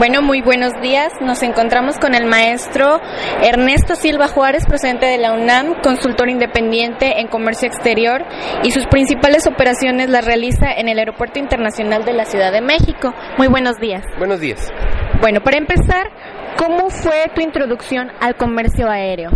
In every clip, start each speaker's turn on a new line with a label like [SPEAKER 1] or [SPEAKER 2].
[SPEAKER 1] Bueno, muy buenos días. Nos encontramos con el maestro Ernesto Silva Juárez, presidente de la UNAM, consultor independiente en comercio exterior y sus principales operaciones las realiza en el Aeropuerto Internacional de la Ciudad de México. Muy buenos días.
[SPEAKER 2] Buenos días.
[SPEAKER 1] Bueno, para empezar, ¿cómo fue tu introducción al comercio aéreo?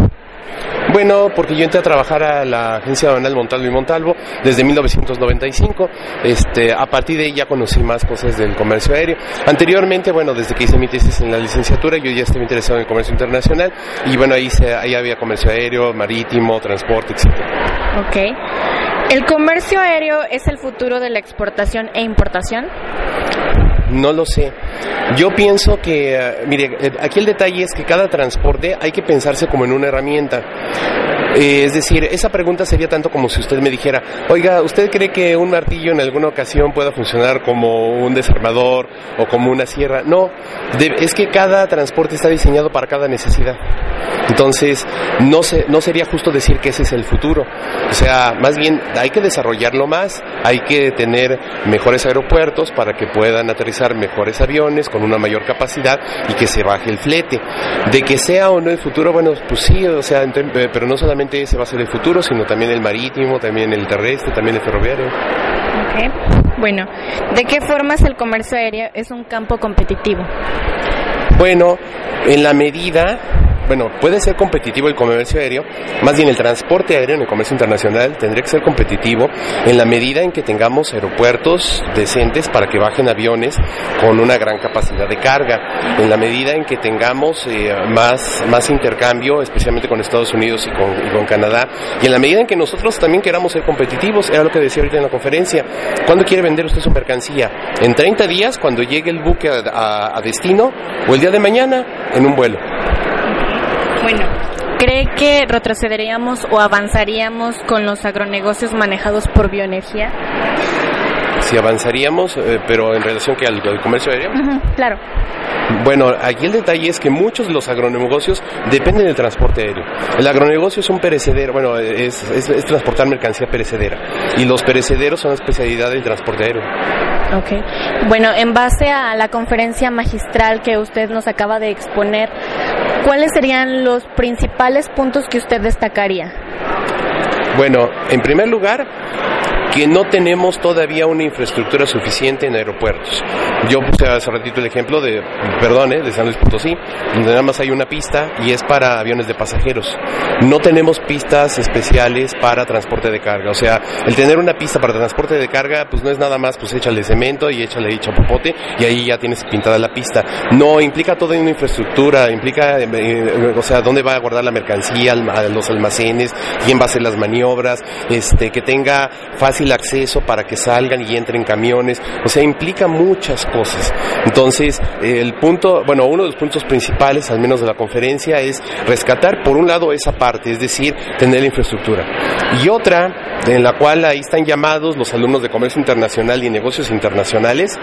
[SPEAKER 2] Bueno, porque yo entré a trabajar a la agencia aduanal Montalvo y Montalvo desde 1995. Este, a partir de ahí ya conocí más cosas del comercio aéreo. Anteriormente, bueno, desde que hice mi tesis en la licenciatura, yo ya estaba interesado en el comercio internacional y bueno, ahí, se, ahí había comercio aéreo, marítimo, transporte, etc.
[SPEAKER 1] Ok. ¿El comercio aéreo es el futuro de la exportación e importación?
[SPEAKER 2] No lo sé. Yo pienso que, eh, mire, eh, aquí el detalle es que cada transporte hay que pensarse como en una herramienta. Eh, es decir, esa pregunta sería tanto como si usted me dijera, oiga, ¿usted cree que un martillo en alguna ocasión pueda funcionar como un desarmador o como una sierra? No, es que cada transporte está diseñado para cada necesidad. Entonces, no, se, no sería justo decir que ese es el futuro. O sea, más bien hay que desarrollarlo más, hay que tener mejores aeropuertos para que puedan aterrizar mejores aviones con una mayor capacidad y que se baje el flete. De que sea o no el futuro, bueno, pues sí, o sea, eh, pero no solamente ese va a ser el futuro, sino también el marítimo, también el terrestre, también el ferroviario.
[SPEAKER 1] Ok, Bueno, ¿de qué formas el comercio aéreo es un campo competitivo?
[SPEAKER 2] Bueno, en la medida bueno, puede ser competitivo el comercio aéreo, más bien el transporte aéreo en el comercio internacional tendría que ser competitivo en la medida en que tengamos aeropuertos decentes para que bajen aviones con una gran capacidad de carga, en la medida en que tengamos eh, más, más intercambio, especialmente con Estados Unidos y con, con, Canadá, y en la medida en que nosotros también queramos ser competitivos, era lo que decía ahorita en la conferencia, ¿cuándo quiere vender usted su mercancía? ¿En 30 días cuando llegue el buque a destino o el día de mañana en un vuelo?
[SPEAKER 1] Bueno, ¿cree que retrocederíamos o avanzaríamos con los agronegocios manejados por bioenergía?
[SPEAKER 2] Si avanzaríamos, eh, pero en relación que al, comercio aéreo.
[SPEAKER 1] claro.
[SPEAKER 2] Bueno, aquí el detalle es que muchos de los agronegocios dependen del transporte aéreo. El agronegocio es un perecedero, bueno, es, es, transportar mercancía perecedera. Y los perecederos son la especialidad del transporte aéreo.
[SPEAKER 1] Ok. Bueno, en base a la conferencia magistral que usted nos acaba de exponer, ¿cuáles serían los principales puntos que usted destacaría?
[SPEAKER 2] Bueno, en primer lugar, que no tenemos todavía una infraestructura suficiente en aeropuertos. Yo puse hace ratito el ejemplo de, perdón, de San Luis Potosí, donde nada más hay una pista y es para aviones de pasajeros. No tenemos pistas especiales para transporte de carga. O sea, el tener una pista para transporte de carga, pues no es nada más, pues échale cemento y échale chapopote y ahí ya tienes pintada la pista. No, implica toda una infraestructura, implica, eh, eh, o sea, dónde va a guardar la mercancía, los almacenes, quién va a hacer las maniobras, este, que tenga fácil el acceso para que salgan y entren camiones, o sea, implica muchas cosas. Entonces, el punto, bueno, uno de los puntos principales, al menos de la conferencia, es rescatar, por un lado, esa parte, es decir, tener la infraestructura. Y otra, en la cual ahí están llamados los alumnos de comercio internacional y negocios internacionales,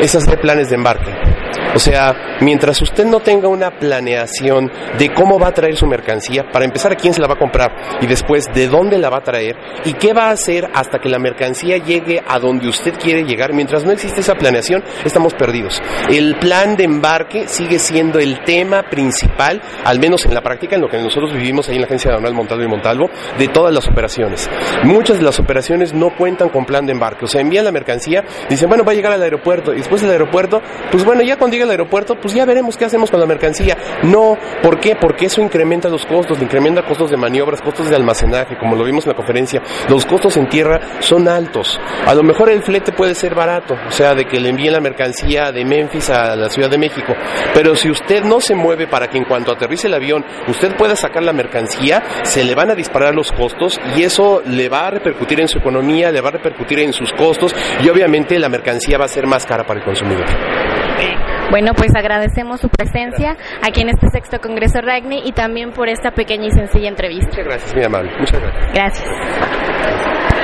[SPEAKER 2] es hacer planes de embarque. O sea, mientras usted no tenga una planeación de cómo va a traer su mercancía, para empezar a quién se la va a comprar y después de dónde la va a traer y qué va a hacer hasta que la mercancía llegue a donde usted quiere llegar, mientras no existe esa planeación, estamos perdidos. El plan de embarque sigue siendo el tema principal, al menos en la práctica, en lo que nosotros vivimos ahí en la agencia de Aduanal Montalvo y Montalvo, de todas las operaciones. Muchas de las operaciones no cuentan con plan de embarque, o sea, envían la mercancía, dicen, bueno, va a llegar al aeropuerto, y después del aeropuerto, pues bueno, ya cuando llegue al aeropuerto, pues ya veremos qué hacemos con la mercancía. No, ¿por qué? Porque eso incrementa los costos, incrementa costos de maniobras, costos de almacenaje, como lo vimos en la conferencia. Los costos en tierra son altos. A lo mejor el flete puede ser barato, o sea, de que le envíen la mercancía de Memphis a la Ciudad de México. Pero si usted no se mueve para que en cuanto aterrice el avión usted pueda sacar la mercancía, se le van a disparar los costos y eso le va a repercutir en su economía, le va a repercutir en sus costos y obviamente la mercancía va a ser más cara para el consumidor.
[SPEAKER 1] Bueno, pues agradecemos su presencia aquí en este sexto Congreso RAGNI y también por esta pequeña y sencilla entrevista.
[SPEAKER 2] Muchas gracias, mi amable. Muchas gracias.
[SPEAKER 1] Gracias.